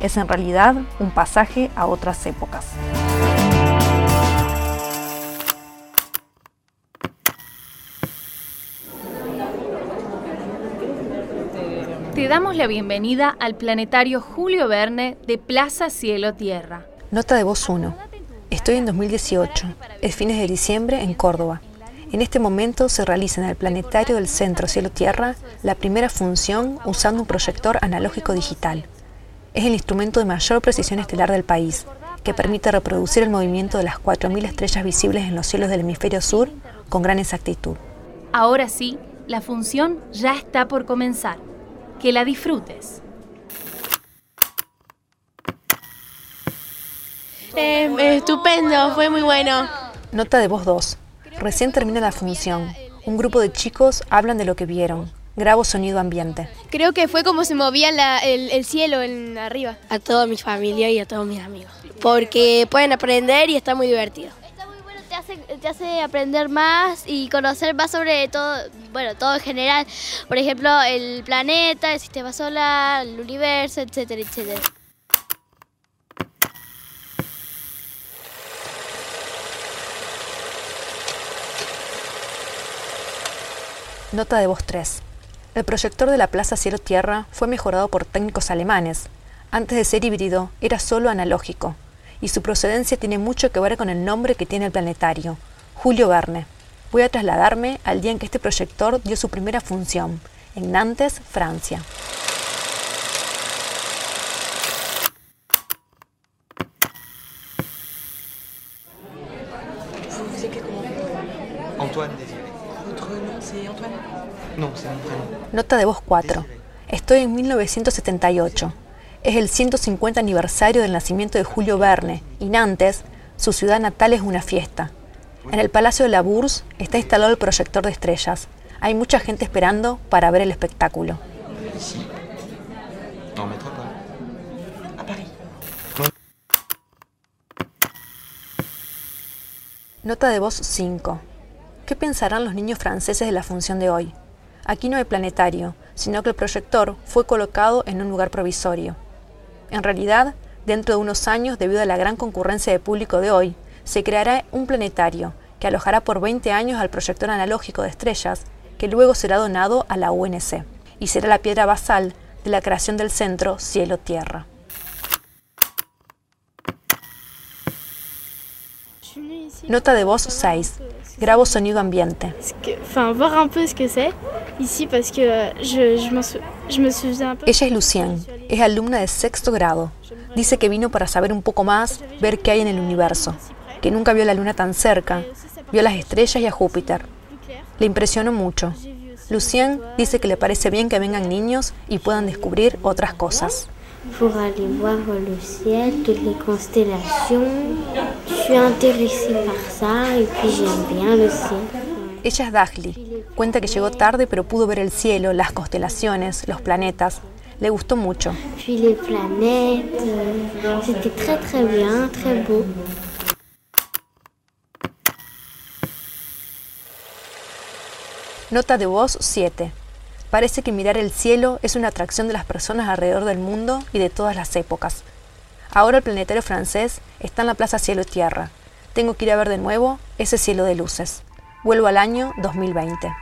es en realidad un pasaje a otras épocas. Te damos la bienvenida al planetario Julio Verne de Plaza Cielo Tierra. Nota de voz 1. Estoy en 2018, es fines de diciembre en Córdoba. En este momento se realiza en el planetario del Centro Cielo-Tierra la primera función usando un proyector analógico digital. Es el instrumento de mayor precisión estelar del país, que permite reproducir el movimiento de las 4.000 estrellas visibles en los cielos del hemisferio sur con gran exactitud. Ahora sí, la función ya está por comenzar. Que la disfrutes. Eh, estupendo, fue muy bueno. Nota de voz 2. Recién termina la función. Un grupo de chicos hablan de lo que vieron. Grabo sonido ambiente. Creo que fue como se movía el, cielo en arriba. A toda mi familia y a todos mis amigos. Porque pueden aprender y está muy divertido. Está muy bueno, te hace, te hace aprender más y conocer más sobre todo, bueno, todo en general. Por ejemplo, el planeta, el sistema solar, el universo, etcétera, etcétera. Nota de voz 3. El proyector de la Plaza Cielo Tierra fue mejorado por técnicos alemanes. Antes de ser híbrido, era solo analógico, y su procedencia tiene mucho que ver con el nombre que tiene el planetario, Julio Verne. Voy a trasladarme al día en que este proyector dio su primera función, en Nantes, Francia. Antoine Nota de voz 4. Estoy en 1978. Es el 150 aniversario del nacimiento de Julio Verne y Nantes, su ciudad natal, es una fiesta. En el Palacio de la Bourse está instalado el proyector de estrellas. Hay mucha gente esperando para ver el espectáculo. Nota de voz 5. ¿Qué pensarán los niños franceses de la función de hoy? Aquí no hay planetario, sino que el proyector fue colocado en un lugar provisorio. En realidad, dentro de unos años, debido a la gran concurrencia de público de hoy, se creará un planetario que alojará por 20 años al proyector analógico de estrellas, que luego será donado a la UNC, y será la piedra basal de la creación del centro Cielo-Tierra. Nota de voz 6. Grabo sonido ambiente. Ella es Lucienne, es alumna de sexto grado. Dice que vino para saber un poco más, ver qué hay en el universo, que nunca vio la luna tan cerca, vio las estrellas y a Júpiter. Le impresionó mucho. Lucienne dice que le parece bien que vengan niños y puedan descubrir otras cosas. Pour aller voir le ciel, toutes les constellations. Je suis intéressée par ça et puis j'aime bien le ciel. Ella es Dagli. Cuenta que llegó tarde pero pudo ver el cielo, las constelaciones, los planetas. Le gustó mucho. Puis les planètes, euh, c'était très très bien, très beau. Nota de voz 7. Parece que mirar el cielo es una atracción de las personas alrededor del mundo y de todas las épocas. Ahora el planetario francés está en la Plaza Cielo y Tierra. Tengo que ir a ver de nuevo ese cielo de luces. Vuelvo al año 2020.